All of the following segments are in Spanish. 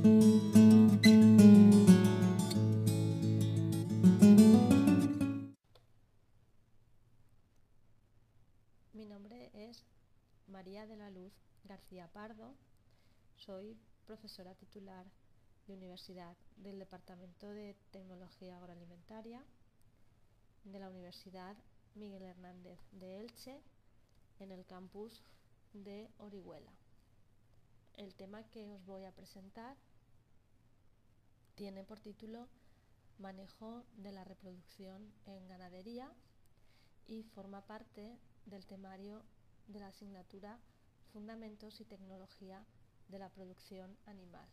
Mi nombre es María de la Luz García Pardo. Soy profesora titular de Universidad del Departamento de Tecnología Agroalimentaria de la Universidad Miguel Hernández de Elche en el campus de Orihuela. El tema que os voy a presentar tiene por título Manejo de la reproducción en ganadería y forma parte del temario de la asignatura Fundamentos y Tecnología de la Producción Animal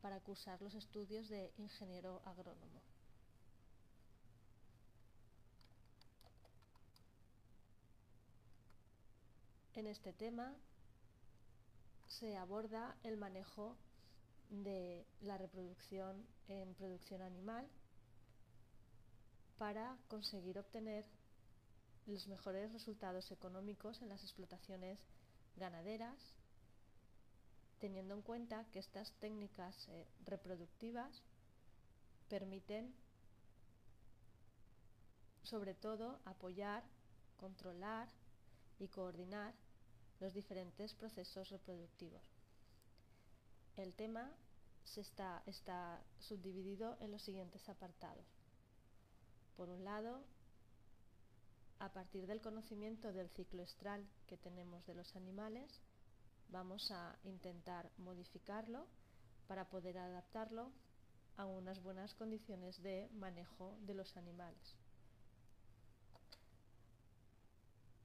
para cursar los estudios de ingeniero agrónomo. En este tema se aborda el manejo de la reproducción en producción animal para conseguir obtener los mejores resultados económicos en las explotaciones ganaderas, teniendo en cuenta que estas técnicas eh, reproductivas permiten sobre todo apoyar, controlar y coordinar los diferentes procesos reproductivos. El tema se está, está subdividido en los siguientes apartados. Por un lado, a partir del conocimiento del ciclo estral que tenemos de los animales, vamos a intentar modificarlo para poder adaptarlo a unas buenas condiciones de manejo de los animales.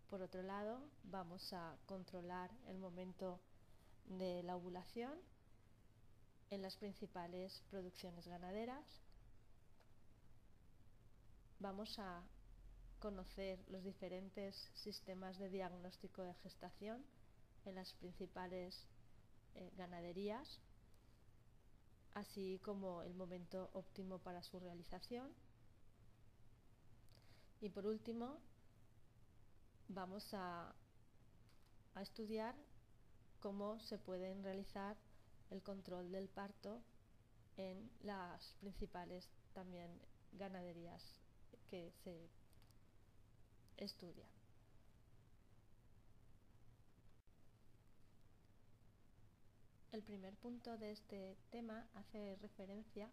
Por otro lado, vamos a controlar el momento de la ovulación en las principales producciones ganaderas. Vamos a conocer los diferentes sistemas de diagnóstico de gestación en las principales eh, ganaderías, así como el momento óptimo para su realización. Y por último, vamos a, a estudiar cómo se pueden realizar el control del parto en las principales también ganaderías que se estudian. El primer punto de este tema hace referencia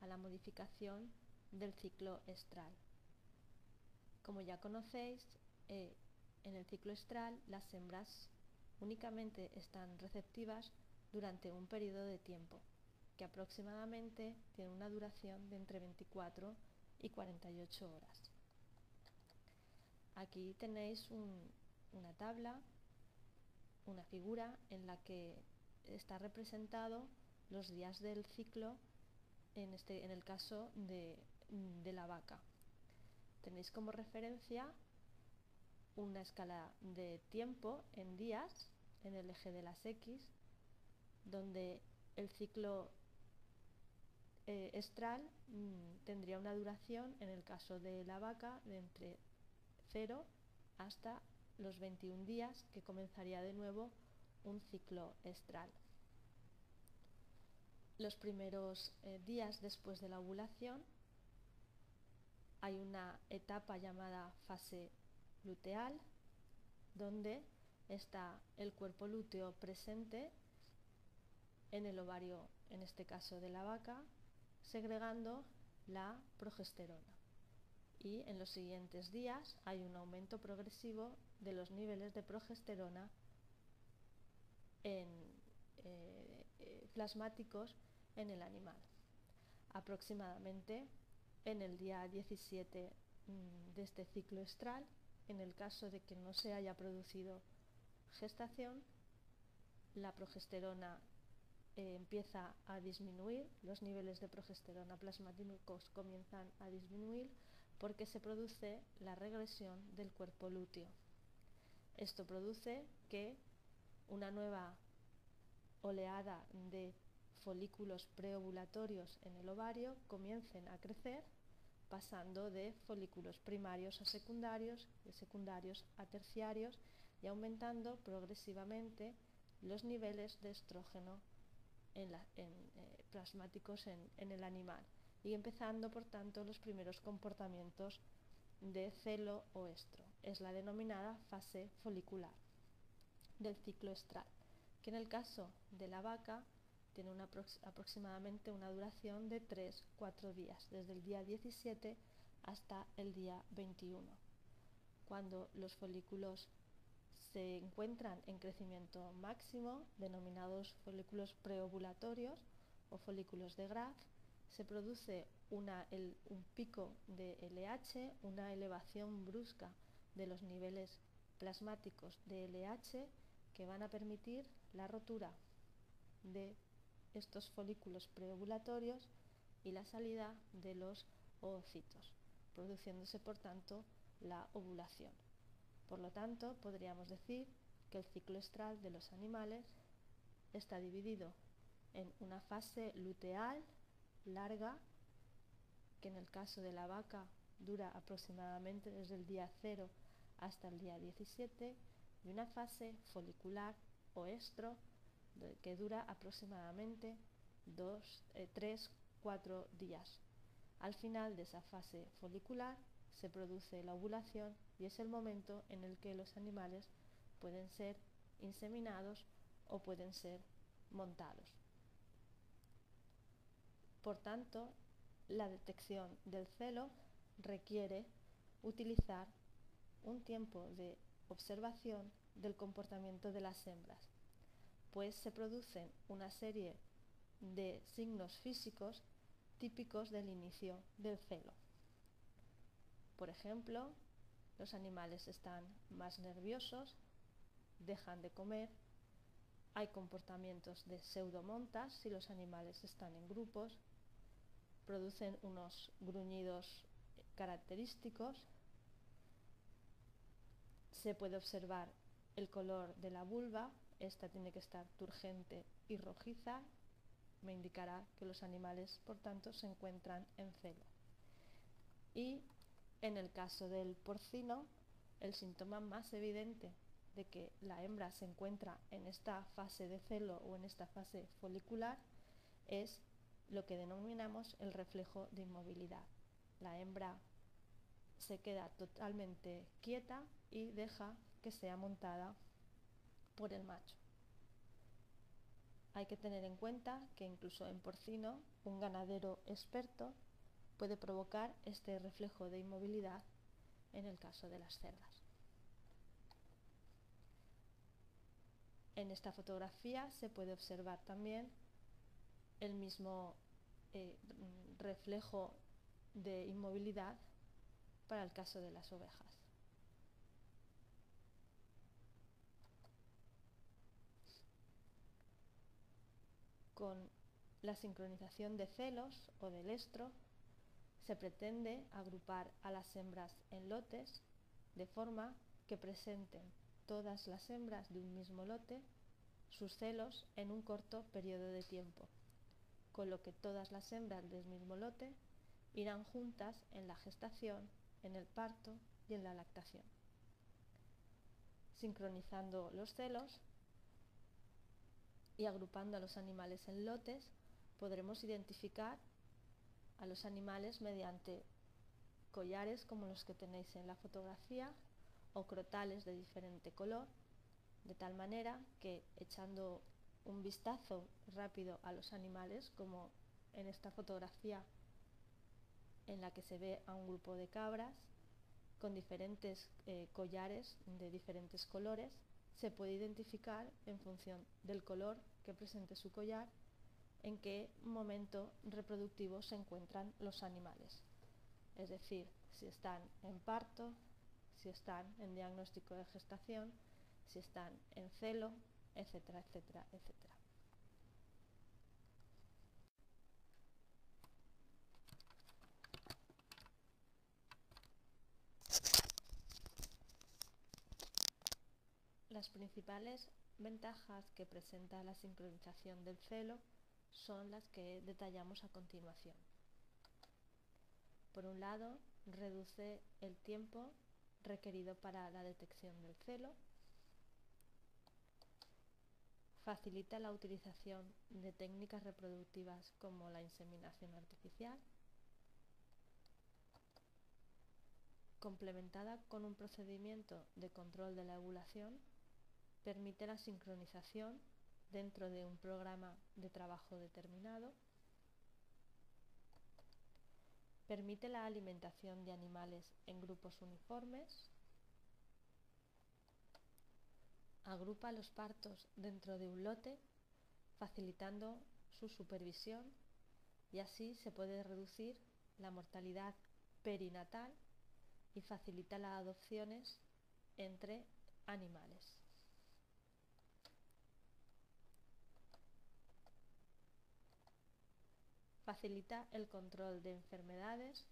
a la modificación del ciclo estral. Como ya conocéis, eh, en el ciclo estral, las hembras únicamente están receptivas durante un periodo de tiempo, que aproximadamente tiene una duración de entre 24 y 48 horas. Aquí tenéis un, una tabla, una figura en la que está representado los días del ciclo, en, este, en el caso de la vaca. Tenéis como referencia una escala de tiempo en días en el eje de las X, donde el ciclo eh, estral mmm, tendría una duración, en el caso de la vaca, de entre 0 hasta los 21 días, que comenzaría de nuevo un ciclo estral. Los primeros eh, días después de la ovulación hay una etapa llamada fase luteal, donde está el cuerpo lúteo presente en el ovario, en este caso de la vaca, segregando la progesterona. Y en los siguientes días hay un aumento progresivo de los niveles de progesterona eh, eh, plasmáticos en el animal. Aproximadamente en el día 17 mmm, de este ciclo estral en el caso de que no se haya producido gestación, la progesterona empieza a disminuir, los niveles de progesterona plasmáticos comienzan a disminuir porque se produce la regresión del cuerpo lúteo. Esto produce que una nueva oleada de folículos preovulatorios en el ovario comiencen a crecer pasando de folículos primarios a secundarios, de secundarios a terciarios y aumentando progresivamente los niveles de estrógeno en eh, plasmáticos en, el animal y empezando por tanto los primeros comportamientos de celo o estro. Es la denominada fase folicular del ciclo estral, que en el caso de la vaca tiene aproximadamente una duración de 3-4 días, desde el día 17 hasta el día 21, cuando los folículos se encuentran en crecimiento máximo, denominados folículos preovulatorios o folículos de Graf, se produce un pico de LH, una elevación brusca de los niveles plasmáticos de LH que van a permitir la rotura de estos folículos preovulatorios y la salida de los oocitos, produciéndose por tanto la ovulación. Por lo tanto, podríamos decir que el ciclo estral de los animales está dividido en una fase luteal larga, que en el caso de la vaca dura aproximadamente desde el día 0 hasta el día 17, y una fase folicular o estro que dura aproximadamente 3, 4 eh, días. Al final de esa fase folicular se produce la ovulación y es el momento en el que los animales pueden ser inseminados o pueden ser montados. Por tanto, la detección del celo requiere utilizar un tiempo de observación del comportamiento de las hembras, pues se producen una serie de signos físicos típicos del inicio del celo. Por ejemplo, los animales están más nerviosos, dejan de comer, hay comportamientos de pseudomontas si los animales están en grupos, producen unos gruñidos característicos, se puede observar el color de la vulva, esta tiene que estar turgente y rojiza, me indicará que los animales por tanto se encuentran en celo. Y en el caso del porcino, el síntoma más evidente de que la hembra se encuentra en esta fase de celo o en esta fase folicular es lo que denominamos el reflejo de inmovilidad. La hembra se queda totalmente quieta y deja que sea montada por el macho. Hay que tener en cuenta que incluso en porcino, un ganadero experto puede provocar este reflejo de inmovilidad en el caso de las cerdas. En esta fotografía se puede observar también el mismo eh, reflejo de inmovilidad para el caso de las ovejas. Con la sincronización de celos o del estro se pretende agrupar a las hembras en lotes de forma que presenten todas las hembras de un mismo lote sus celos en un corto periodo de tiempo, con lo que todas las hembras del mismo lote irán juntas en la gestación, en el parto y en la lactación. Sincronizando los celos y agrupando a los animales en lotes, podremos identificar a los animales mediante collares como los que tenéis en la fotografía o crotales de diferente color, de tal manera que echando un vistazo rápido a los animales, como en esta fotografía en la que se ve a un grupo de cabras con diferentes eh, collares de diferentes colores, se puede identificar en función del color que presente su collar en qué momento reproductivo se encuentran los animales. Es decir, si están en parto, si están en diagnóstico de gestación, si están en celo, etcétera, etcétera, etcétera. Las principales ventajas que presenta la sincronización del celo son las que detallamos a continuación. Por un lado, reduce el tiempo requerido para la detección del celo, facilita la utilización de técnicas reproductivas como la inseminación artificial, complementada con un procedimiento de control de la ovulación, permite la sincronización dentro de un programa de trabajo determinado, permite la alimentación de animales en grupos uniformes, agrupa los partos dentro de un lote, facilitando su supervisión y así se puede reducir la mortalidad perinatal y facilita las adopciones entre animales. Facilita el control de enfermedades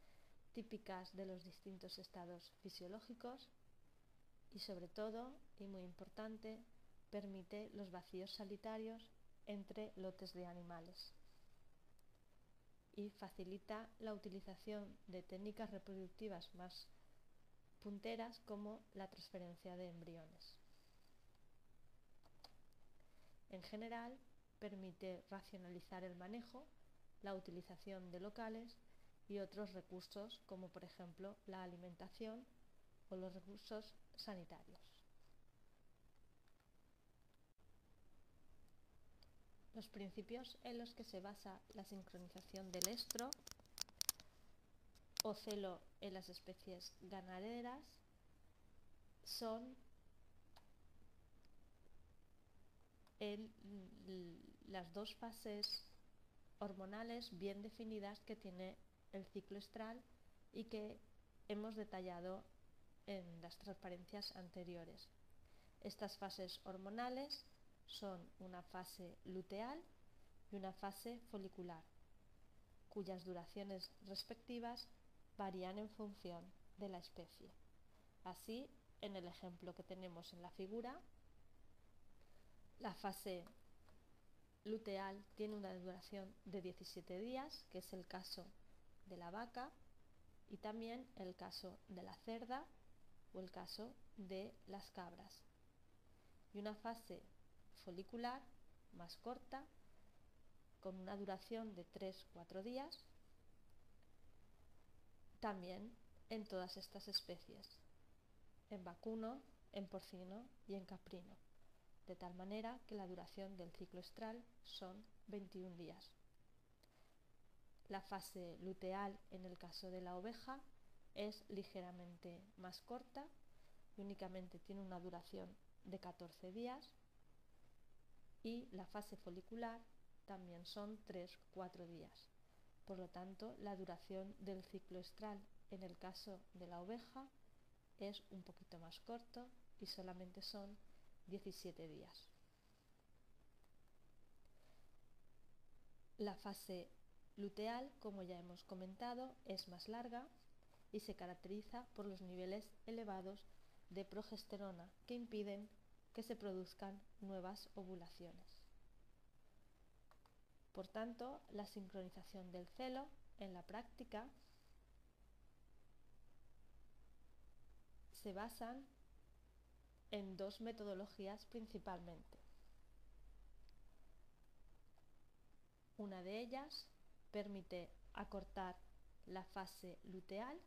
típicas de los distintos estados fisiológicos y sobre todo, y muy importante, permite los vacíos sanitarios entre lotes de animales y facilita la utilización de técnicas reproductivas más punteras como la transferencia de embriones. En general, permite racionalizar el manejo, la utilización de locales y otros recursos como por ejemplo la alimentación o los recursos sanitarios. Los principios en los que se basa la sincronización del estro o celo en las especies ganaderas son las dos fases hormonales bien definidas que tiene el ciclo estral y que hemos detallado en las transparencias anteriores. Estas fases hormonales son una fase luteal y una fase folicular, cuyas duraciones respectivas varían en función de la especie. Así, en el ejemplo que tenemos en la figura, la fase luteal tiene una duración de 17 días, que es el caso de la vaca, y también el caso de la cerda o el caso de las cabras. Y una fase folicular más corta, con una duración de 3-4 días, también en todas estas especies, en vacuno, en porcino y en caprino, de tal manera que la duración del ciclo estral son 21 días. La fase luteal en el caso de la oveja es ligeramente más corta y únicamente tiene una duración de 14 días y la fase folicular también son 3-4 días. Por lo tanto, la duración del ciclo estral en el caso de la oveja es un poquito más corto y solamente son 17 días. La fase luteal, como ya hemos comentado, es más larga y se caracteriza por los niveles elevados de progesterona que impiden que se produzcan nuevas ovulaciones. Por tanto, la sincronización del celo en la práctica se basan en dos metodologías principalmente. Una de ellas permite acortar la fase luteal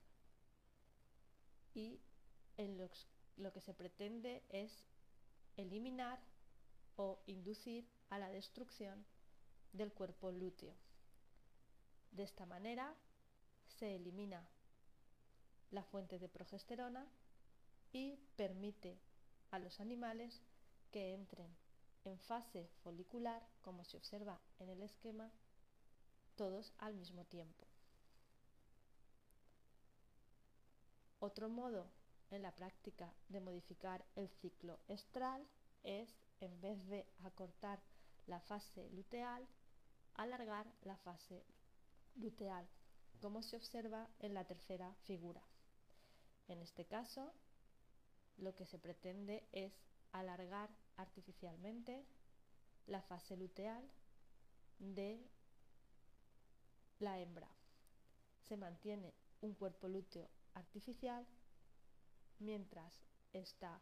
y en lo, lo, que se pretende es eliminar o inducir a la destrucción del cuerpo lúteo. De esta manera se elimina la fuente de progesterona y permite a los animales que entren en fase folicular, como se observa en el esquema, todos al mismo tiempo. Otro modo en la práctica de modificar el ciclo estral es, en vez de acortar la fase luteal, alargar la fase luteal, como se observa en la tercera figura. En este caso, lo que se pretende es alargar artificialmente la fase luteal de la hembra. Se mantiene un cuerpo lúteo artificial mientras está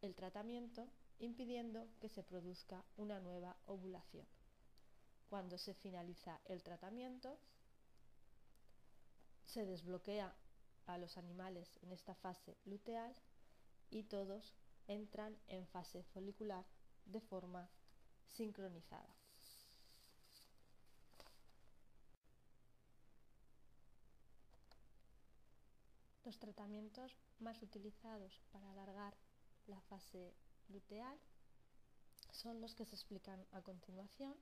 el tratamiento impidiendo que se produzca una nueva ovulación. Cuando se finaliza el tratamiento, se desbloquea a los animales en esta fase luteal y todos entran en fase folicular de forma sincronizada. Los tratamientos más utilizados para alargar la fase luteal son los que se explican a continuación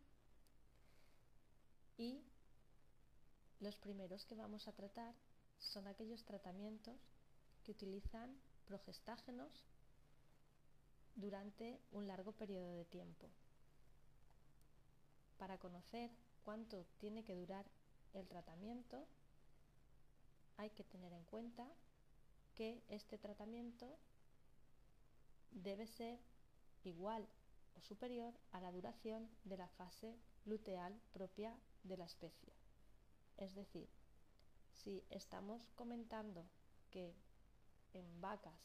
y los primeros que vamos a tratar son aquellos tratamientos que utilizan progestágenos durante un largo periodo de tiempo. Para conocer cuánto tiene que durar el tratamiento, hay que tener en cuenta que este tratamiento debe ser igual o superior a la duración de la fase luteal propia de la especie. Es decir, si estamos comentando que en vacas,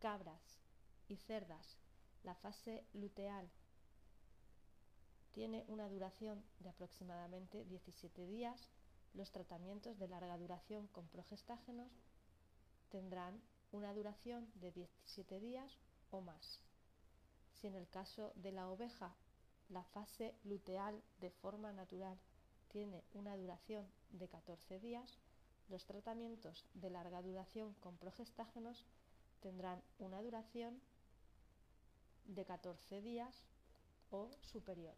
cabras y cerdas la fase luteal tiene una duración de aproximadamente 17 días, los tratamientos de larga duración con progestágenos tendrán una duración de 17 días o más. Si en el caso de la oveja la fase luteal de forma natural tiene una duración de 14 días, los tratamientos de larga duración con progestágenos tendrán una duración de 14 días o superior.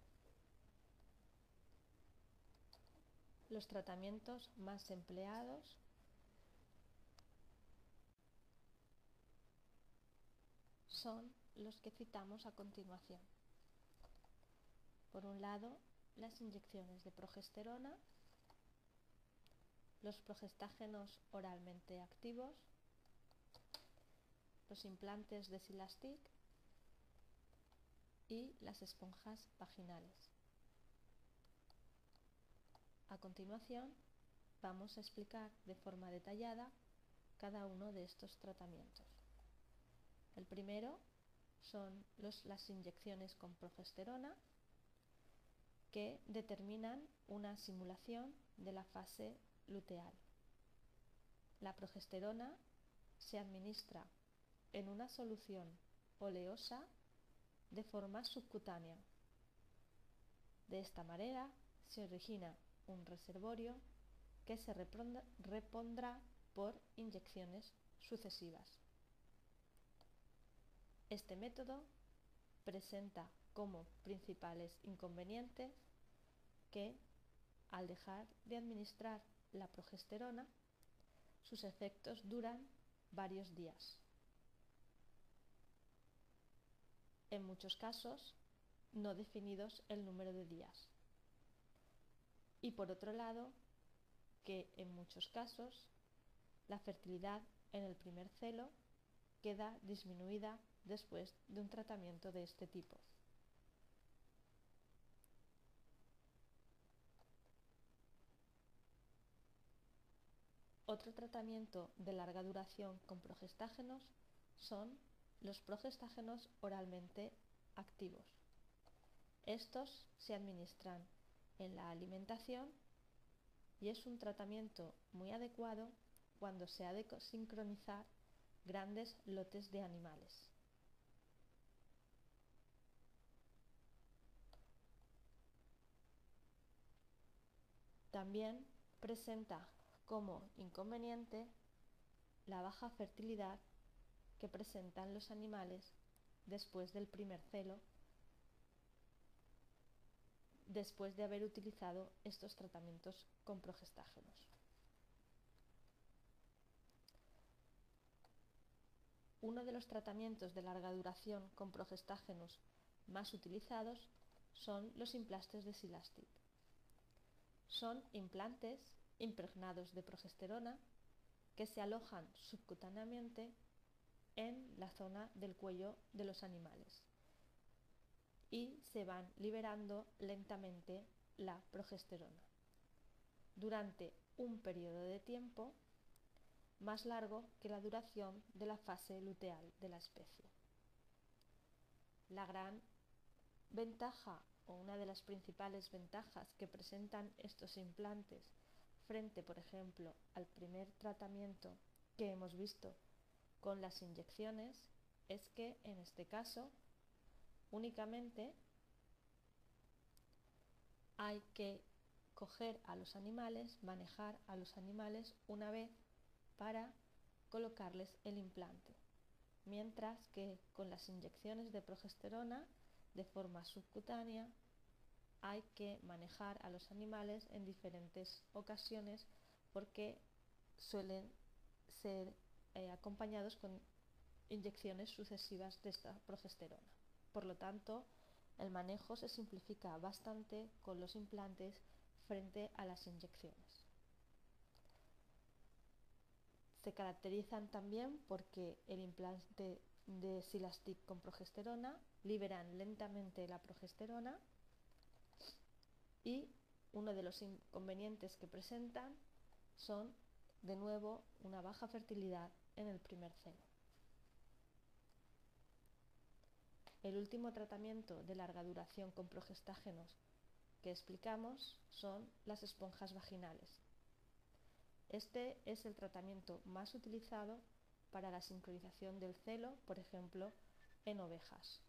Los tratamientos más empleados son los que citamos a continuación. Por un lado, las inyecciones de progesterona, los progestágenos oralmente activos, los implantes de Silastic y las esponjas vaginales. A continuación, vamos a explicar de forma detallada cada uno de estos tratamientos. El primero son las inyecciones con progesterona que determinan una simulación de la fase luteal. La progesterona se administra en una solución oleosa de forma subcutánea. De esta manera se origina un reservorio que se repondrá por inyecciones sucesivas. Este método presenta como principales inconvenientes que al dejar de administrar la progesterona, sus efectos duran varios días. En muchos casos, no definidos el número de días. Y por otro lado, que en muchos casos la fertilidad en el primer celo queda disminuida después de un tratamiento de este tipo. Otro tratamiento de larga duración con progestágenos son los progestágenos oralmente activos. Estos se administran en la alimentación y es un tratamiento muy adecuado cuando se ha de sincronizar grandes lotes de animales. También presenta como inconveniente la baja fertilidad que presentan los animales después del primer celo, después de haber utilizado estos tratamientos con progestágenos. Uno de los tratamientos de larga duración con progestágenos más utilizados son los implantes de Silastic. Son implantes impregnados de progesterona que se alojan subcutáneamente en la zona del cuello de los animales y se van liberando lentamente la progesterona durante un periodo de tiempo más largo que la duración de la fase luteal de la especie. La gran ventaja o una de las principales ventajas que presentan estos implantes frente, por ejemplo, al primer tratamiento que hemos visto con las inyecciones es que en este caso únicamente hay que coger a los animales, manejar a los animales una vez para colocarles el implante. Mientras que con las inyecciones de progesterona de forma subcutánea hay que manejar a los animales en diferentes ocasiones porque suelen ser eh, acompañados con inyecciones sucesivas de esta progesterona. Por lo tanto, el manejo se simplifica bastante con los implantes frente a las inyecciones. Se caracterizan también porque el implante de Silastic con progesterona liberan lentamente la progesterona y uno de los inconvenientes que presentan son de nuevo una baja fertilidad en el primer celo. El último tratamiento de larga duración con progestágenos que explicamos son las esponjas vaginales. Este es el tratamiento más utilizado para la sincronización del celo, por ejemplo, en ovejas.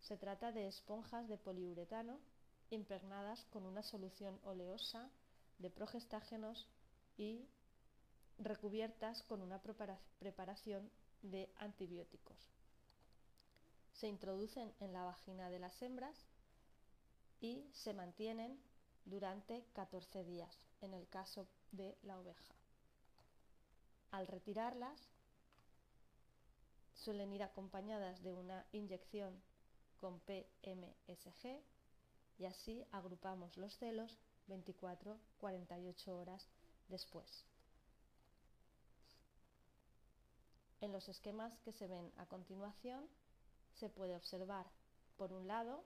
Se trata de esponjas de poliuretano impregnadas con una solución oleosa de progestágenos y recubiertas con una preparación de antibióticos se introducen en la vagina de las hembras y se mantienen durante 14 días en el caso de la oveja. Al retirarlas, suelen ir acompañadas de una inyección con PMSG y así agrupamos los celos 24-48 horas después. En los esquemas que se ven a continuación se puede observar, por un lado,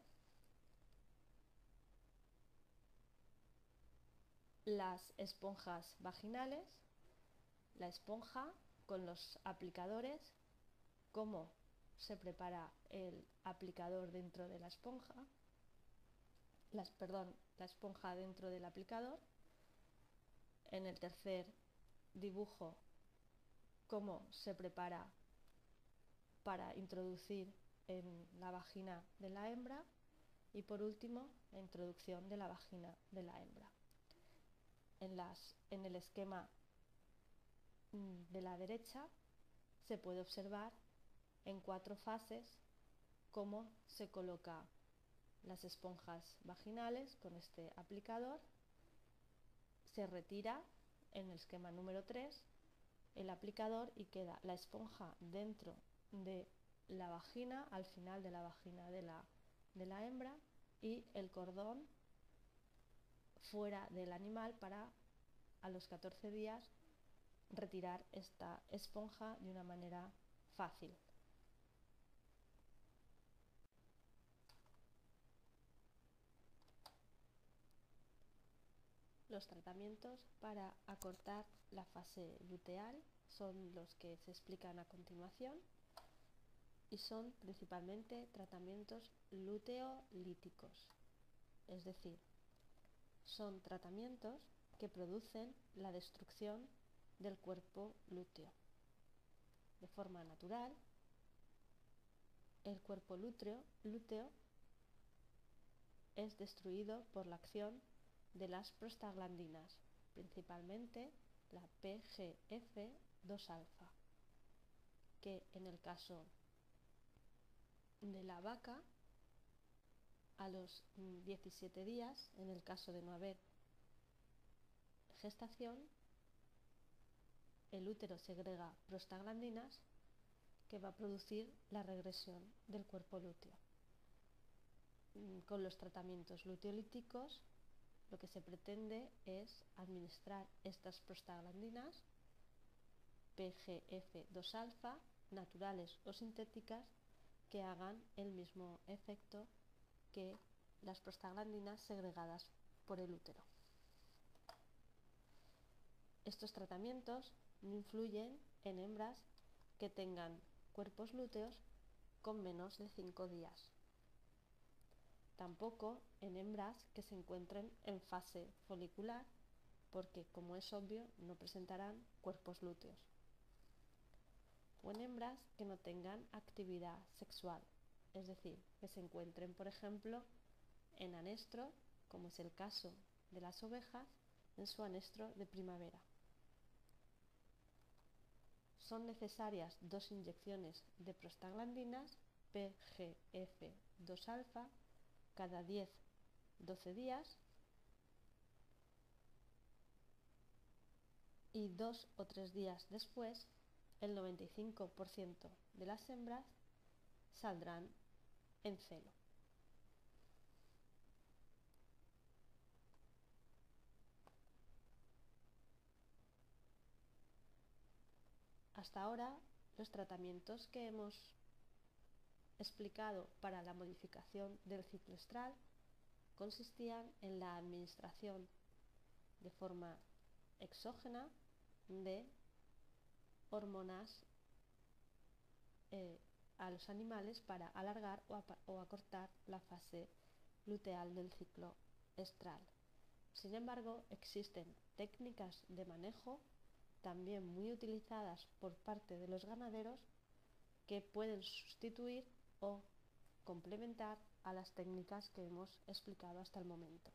las esponjas vaginales, la esponja con los aplicadores, cómo se prepara el aplicador dentro de la esponja, las, perdón, la esponja dentro del aplicador. En el tercer dibujo, cómo se prepara para introducir en la vagina de la hembra y por último la introducción de la vagina de la hembra. En, las, en el esquema mm, de la derecha se puede observar en cuatro fases cómo se coloca las esponjas vaginales con este aplicador, se retira en el esquema número 3 el aplicador y queda la esponja dentro de la vagina, al final de la vagina de la, de la hembra y el cordón fuera del animal para a los 14 días retirar esta esponja de una manera fácil. Los tratamientos para acortar la fase luteal son los que se explican a continuación y son principalmente tratamientos luteolíticos, es decir, son tratamientos que producen la destrucción del cuerpo lúteo. De forma natural, el cuerpo lúteo, lúteo es destruido por la acción de las prostaglandinas, principalmente la PGF2-alfa, que en el caso de la vaca a los 17 días, en el caso de no haber gestación, el útero segrega prostaglandinas que va a producir la regresión del cuerpo lúteo. Mm, con los tratamientos luteolíticos lo que se pretende es administrar estas prostaglandinas PGF2-alfa, naturales o sintéticas, que hagan el mismo efecto que las prostaglandinas segregadas por el útero. Estos tratamientos no influyen en hembras que tengan cuerpos lúteos con menos de 5 días. Tampoco en hembras que se encuentren en fase folicular, porque como es obvio no presentarán cuerpos lúteos. O en hembras que no tengan actividad sexual, es decir, que se encuentren, por ejemplo, en anestro, como es el caso de las ovejas, en su anestro de primavera. Son necesarias dos inyecciones de prostaglandinas PGF2-alfa cada 10-12 días y dos o tres días después el 95% de las hembras saldrán en celo. Hasta ahora, los tratamientos que hemos explicado para la modificación del ciclo estral consistían en la administración de forma exógena de hormonas eh, a los animales para alargar o, acortar la fase luteal del ciclo estral. Sin embargo, existen técnicas de manejo también muy utilizadas por parte de los ganaderos que pueden sustituir o complementar a las técnicas que hemos explicado hasta el momento.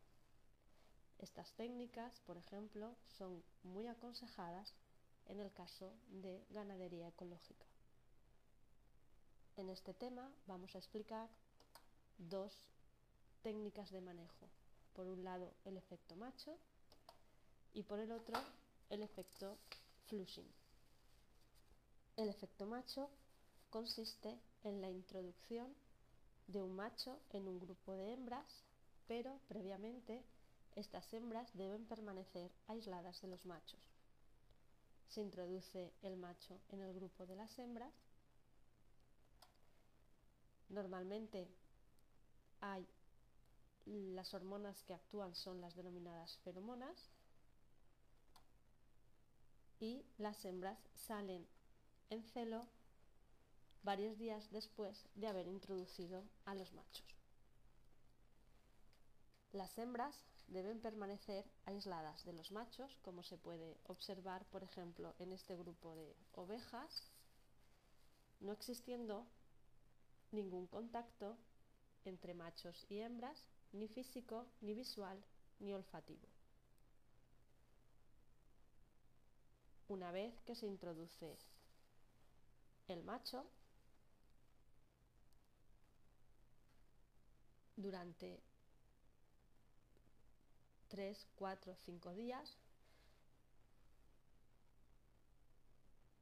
Estas técnicas, por ejemplo, son muy aconsejadas en el caso de ganadería ecológica. En este tema vamos a explicar dos técnicas de manejo. Por un lado el efecto macho y por el otro el efecto flushing. El efecto macho consiste en la introducción de un macho en un grupo de hembras, pero previamente estas hembras deben permanecer aisladas de los machos. Se introduce el macho en el grupo de las hembras. Normalmente hay las hormonas que actúan son las denominadas feromonas y las hembras salen en celo varios días después de haber introducido a los machos. Las hembras deben permanecer aisladas de los machos, como se puede observar, por ejemplo, en este grupo de ovejas, no existiendo ningún contacto entre machos y hembras, ni físico, ni visual, ni olfativo. Una vez que se introduce el macho, durante 3, 4, 5 días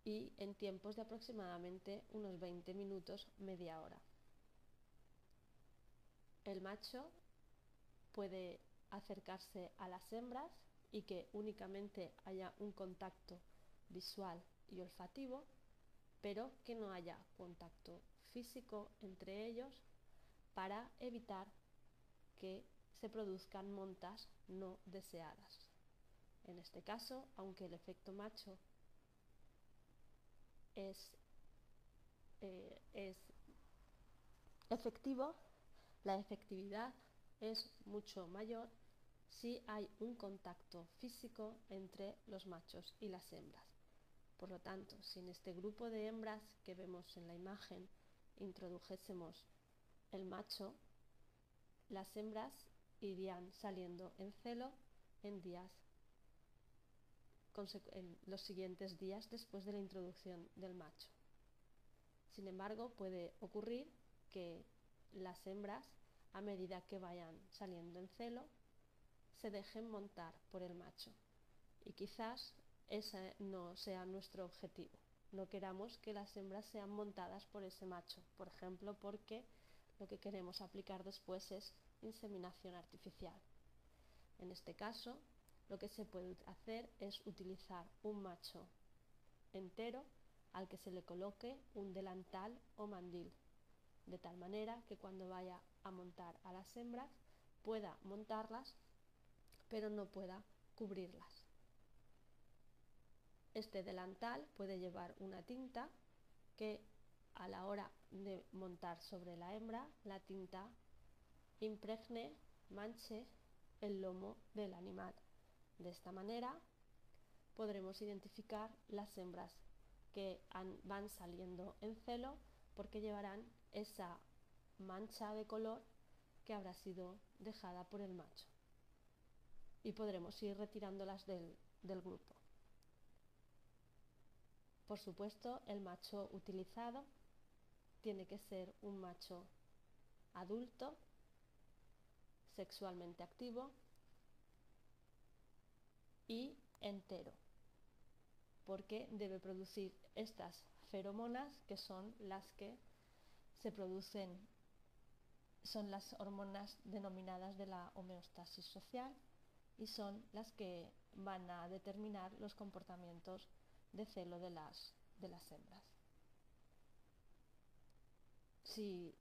y en tiempos de aproximadamente unos 20 minutos, media hora. El macho puede acercarse a las hembras y que únicamente haya un contacto visual y olfativo, pero que no haya contacto físico entre ellos para evitar que se produzcan montas no deseadas. En este caso, aunque el efecto macho es, eh, es efectivo, la efectividad es mucho mayor si hay un contacto físico entre los machos y las hembras. Por lo tanto, si en este grupo de hembras que vemos en la imagen introdujésemos el macho, las hembras irían saliendo en celo en días los siguientes días después de la introducción del macho. Sin embargo, puede ocurrir que las hembras, a medida que vayan saliendo en celo, se dejen montar por el macho. Y quizás ese no sea nuestro objetivo. No queramos que las hembras sean montadas por ese macho, por ejemplo, porque lo que queremos aplicar después es inseminación artificial. En este caso, lo que se puede hacer es utilizar un macho entero al que se le coloque un delantal o mandil, de tal manera que cuando vaya a montar a las hembras pueda montarlas, pero no pueda cubrirlas. Este delantal puede llevar una tinta que a la hora de montar sobre la hembra la tinta impregne, manche el lomo del animal. De esta manera podremos identificar las hembras que van saliendo en celo porque llevarán esa mancha de color que habrá sido dejada por el macho. Y podremos ir retirándolas del, grupo. Por supuesto, el macho utilizado tiene que ser un macho adulto, sexualmente activo y entero, porque debe producir estas feromonas que son las que se producen, son las hormonas denominadas de la homeostasis social y son las que van a determinar los comportamientos de celo de las, de las hembras. Si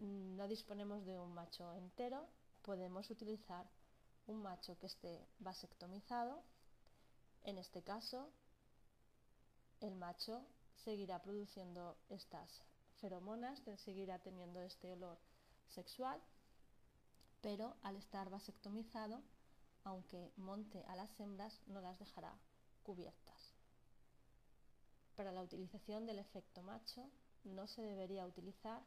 no disponemos de un macho entero, podemos utilizar un macho que esté vasectomizado. En este caso, el macho seguirá produciendo estas feromonas, seguirá teniendo este olor sexual, pero al estar vasectomizado, aunque monte a las hembras, no las dejará cubiertas. Para la utilización del efecto macho no se debería utilizar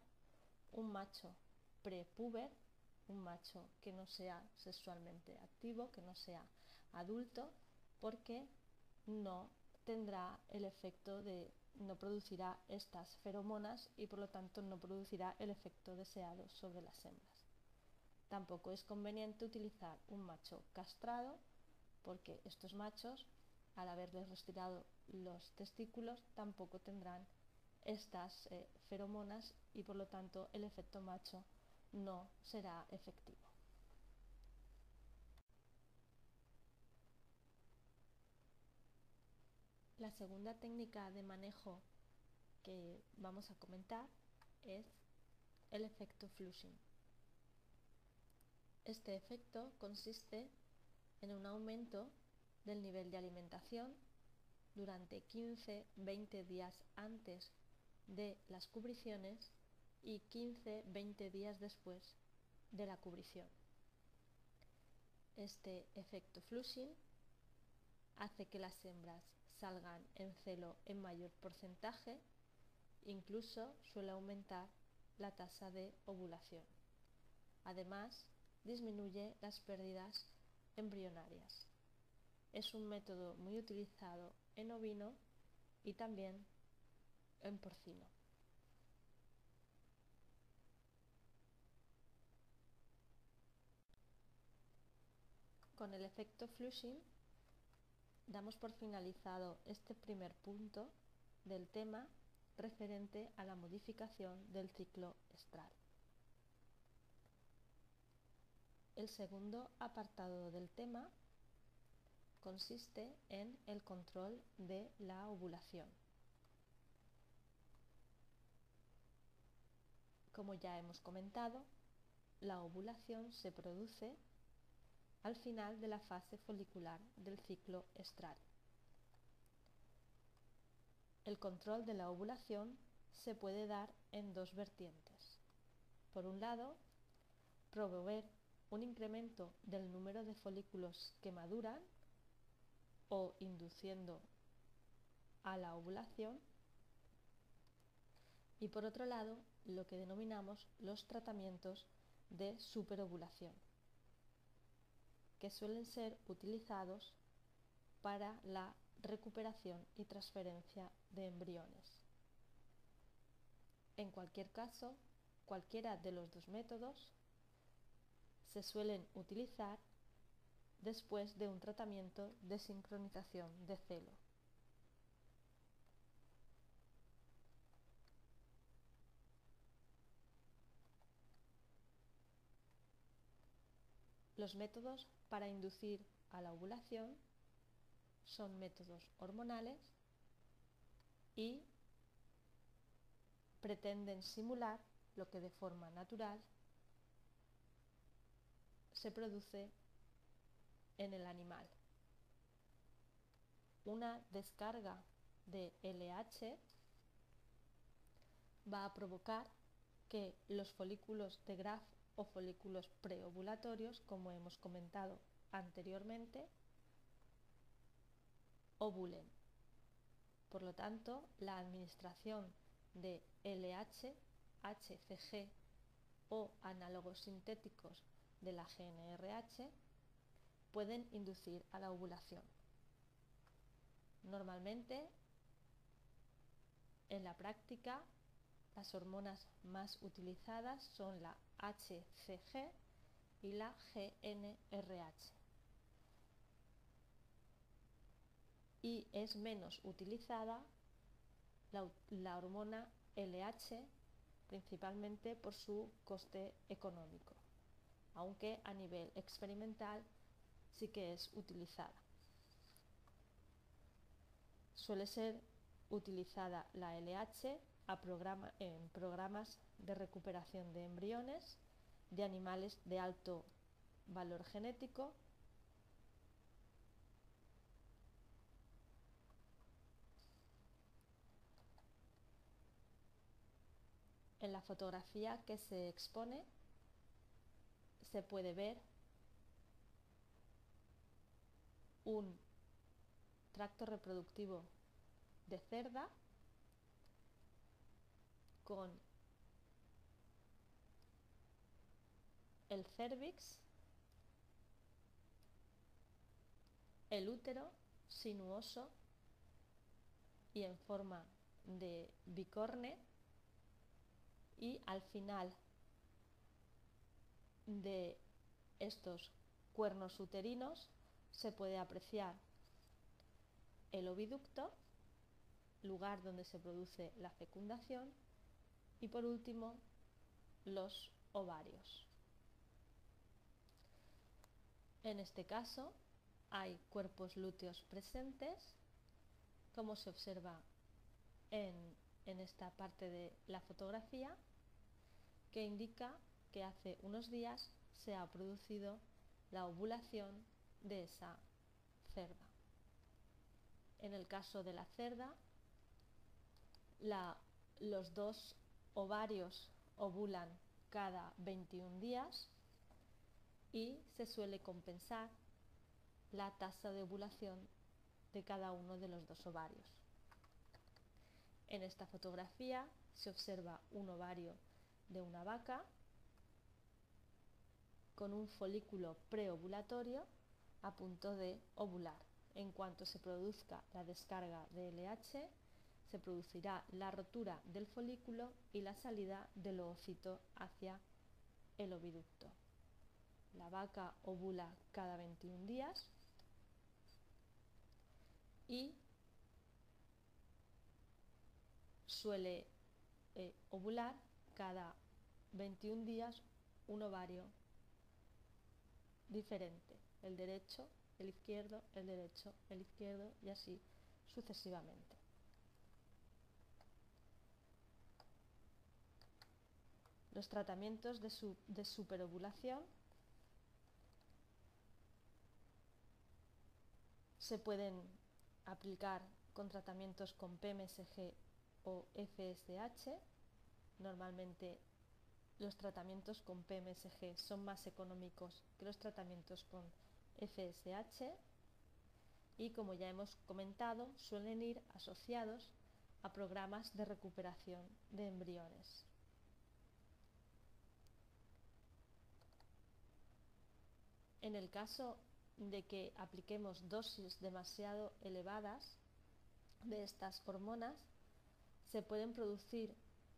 un macho prepuber, un macho que no sea sexualmente activo, que no sea adulto, porque no tendrá el efecto de no producirá estas feromonas y por lo tanto no producirá el efecto deseado sobre las hembras. Tampoco es conveniente utilizar un macho castrado porque estos machos, al haberles retirado los testículos, tampoco tendrán estas eh, feromonas y por lo tanto el efecto macho no será efectivo. La segunda técnica de manejo que vamos a comentar es el efecto flushing. Este efecto consiste en un aumento del nivel de alimentación durante 15-20 días antes de las cubriciones y 15-20 días después de la cubrición. Este efecto flushing hace que las hembras salgan en celo en mayor porcentaje, incluso suele aumentar la tasa de ovulación. Además, disminuye las pérdidas embrionarias. Es un método muy utilizado en ovino y también en porcino. Con el efecto flushing damos por finalizado este primer punto del tema referente a la modificación del ciclo estral. El segundo apartado del tema consiste en el control de la ovulación. Como ya hemos comentado, la ovulación se produce al final de la fase folicular del ciclo estral. El control de la ovulación se puede dar en dos vertientes. Por un lado, promover un incremento del número de folículos que maduran o induciendo a la ovulación y por otro lado lo que denominamos los tratamientos de superovulación que suelen ser utilizados para la recuperación y transferencia de embriones. En cualquier caso, cualquiera de los dos métodos se suelen utilizar después de un tratamiento de sincronización de celo. Los métodos para inducir a la ovulación son métodos hormonales y pretenden simular lo que de forma natural se produce en el animal. Una descarga de LH va a provocar que los folículos de Graf o folículos preovulatorios, como hemos comentado anteriormente, ovulen. Por lo tanto, la administración de LH, HCG o análogos sintéticos de la GNRH pueden inducir a la ovulación. Normalmente, en la práctica, las hormonas más utilizadas son la HCG y la GNRH. Y es menos utilizada la, la hormona LH principalmente por su coste económico, aunque a nivel experimental sí que es utilizada. Suele ser utilizada la LH en programas de recuperación de embriones de animales de alto valor genético. En la fotografía que se expone se puede ver un tracto reproductivo de cerda con el cervix, el útero sinuoso y en forma de bicorne y al final de estos cuernos uterinos se puede apreciar el oviducto, lugar donde se produce la fecundación, y por último los ovarios. En este caso hay cuerpos lúteos presentes, como se observa en, en esta parte de la fotografía, que indica que hace unos días se ha producido la ovulación de esa cerda. En el caso de la cerda, los dos ovarios ovulan cada 21 días y se suele compensar la tasa de ovulación de cada uno de los dos ovarios. En esta fotografía se observa un ovario de una vaca con un folículo preovulatorio a punto de ovular. En cuanto se produzca la descarga de LH, se producirá la rotura del folículo y la salida del ovocito hacia el oviducto. La vaca ovula cada 21 días y suele eh, ovular cada 21 días un ovario diferente, el derecho, el izquierdo, el derecho, el izquierdo y así sucesivamente. Los tratamientos de, superovulación se pueden aplicar con tratamientos con PMSG o FSH Normalmente los tratamientos con PMSG son más económicos que los tratamientos con FSH y como ya hemos comentado suelen ir asociados a programas de recuperación de embriones. En el caso de que apliquemos dosis demasiado elevadas de estas hormonas, se pueden producir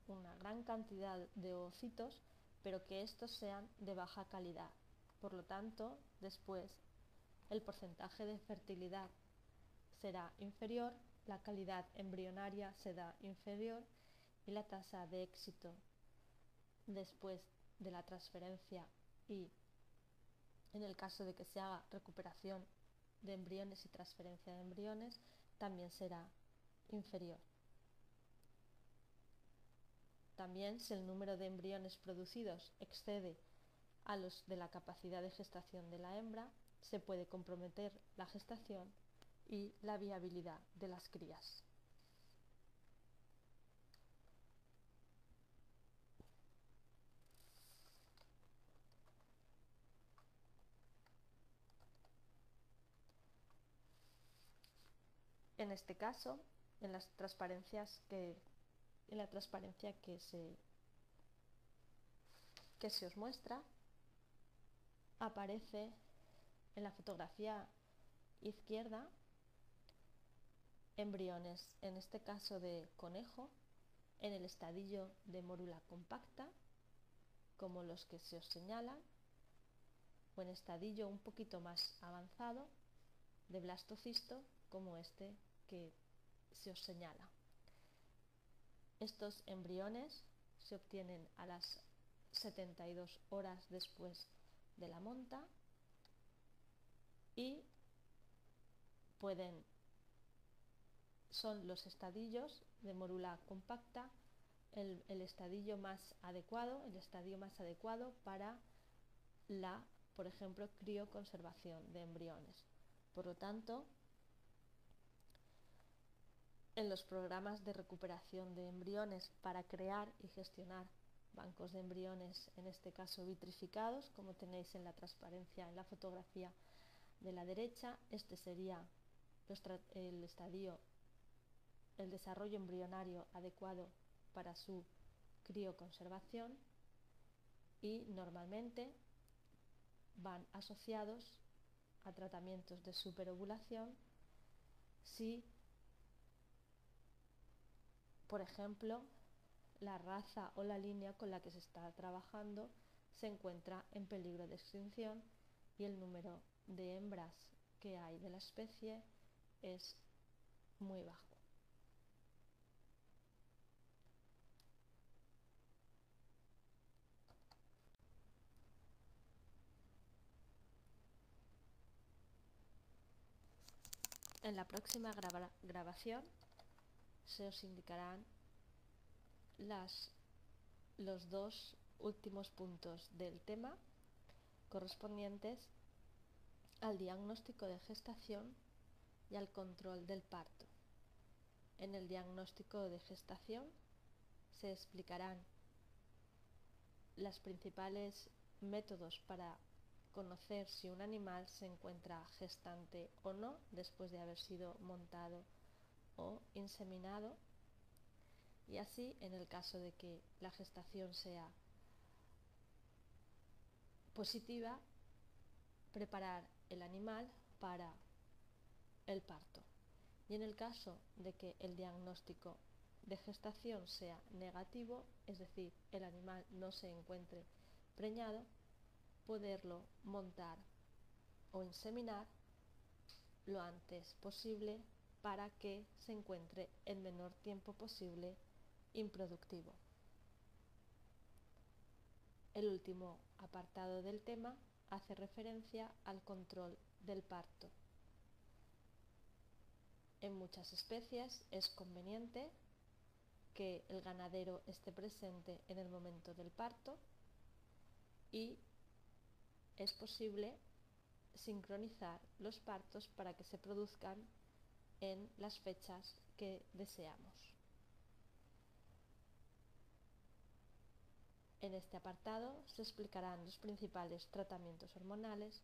una gran cantidad de ovocitos, pero que estos sean de baja calidad. Por lo tanto, después el porcentaje de fertilidad será inferior, la calidad embrionaria será inferior y la tasa de éxito después de la transferencia y en el caso de que se haga recuperación de embriones y transferencia de embriones también será inferior. También si el número de embriones producidos excede a los de la capacidad de gestación de la hembra, se puede comprometer la gestación y la viabilidad de las crías. En este caso, en la transparencia que se que se os muestra aparece en la fotografía izquierda embriones, en este caso de conejo, en el estadillo de mórula compacta, como los que se os señalan, o en estadillo un poquito más avanzado de blastocisto, como este que se os señala. Estos embriones se obtienen a las 72 horas después de la monta y pueden son los estadillos de morula compacta el, estadillo más adecuado, el estadio más adecuado para la, por ejemplo, crioconservación de embriones. Por lo tanto, en los programas de recuperación de embriones para crear y gestionar bancos de embriones, en este caso vitrificados, como tenéis en la transparencia en la fotografía de la derecha, este sería el estadio el desarrollo embrionario adecuado para su crioconservación. Y normalmente van asociados a tratamientos de superovulación si, por ejemplo, la raza o la línea con la que se está trabajando se encuentra en peligro de extinción y el número de hembras que hay de la especie es muy bajo. En la próxima graba grabación se os indicarán las, los dos últimos puntos del tema correspondientes al diagnóstico de gestación y al control del parto. En el diagnóstico de gestación se explicarán los principales métodos para conocer si un animal se encuentra gestante o no después de haber sido montado o inseminado. Y así en el caso de que la gestación sea positiva preparar el animal para el parto. Y en el caso de que el diagnóstico de gestación sea negativo, es decir, el animal no se encuentre preñado, poderlo montar o inseminar lo antes posible para que se encuentre el menor tiempo posible improductivo. El último apartado del tema hace referencia al control del parto. En muchas especies es conveniente que el ganadero esté presente en el momento del parto y es posible sincronizar los partos para que se produzcan en las fechas que deseamos. En este apartado se explicarán los principales tratamientos hormonales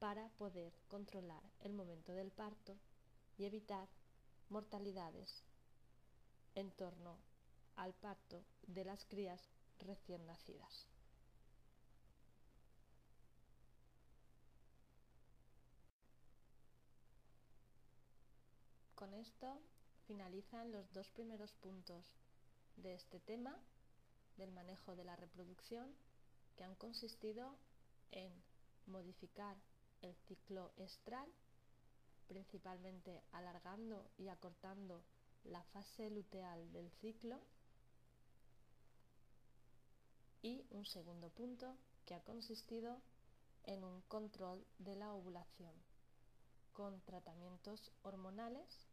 para poder controlar el momento del parto y evitar mortalidades en torno al parto de las crías recién nacidas. Con esto finalizan los dos primeros puntos de este tema del manejo de la reproducción que han consistido en modificar el ciclo estral, principalmente alargando y acortando la fase luteal del ciclo. Y un segundo punto que ha consistido en un control de la ovulación con tratamientos hormonales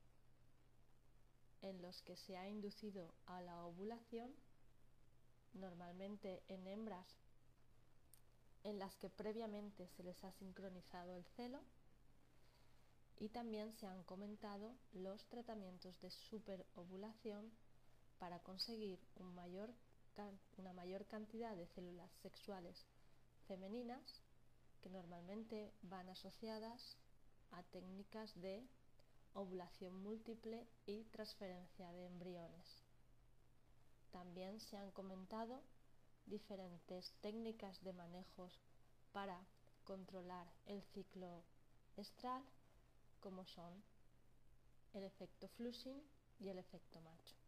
en los que se ha inducido a la ovulación, normalmente en hembras en las que previamente se les ha sincronizado el celo y también se han comentado los tratamientos de superovulación para conseguir una mayor cantidad de células sexuales femeninas que normalmente van asociadas a técnicas de ovulación múltiple y transferencia de embriones. También se han comentado diferentes técnicas de manejos para controlar el ciclo estral como son el efecto flushing y el efecto macho.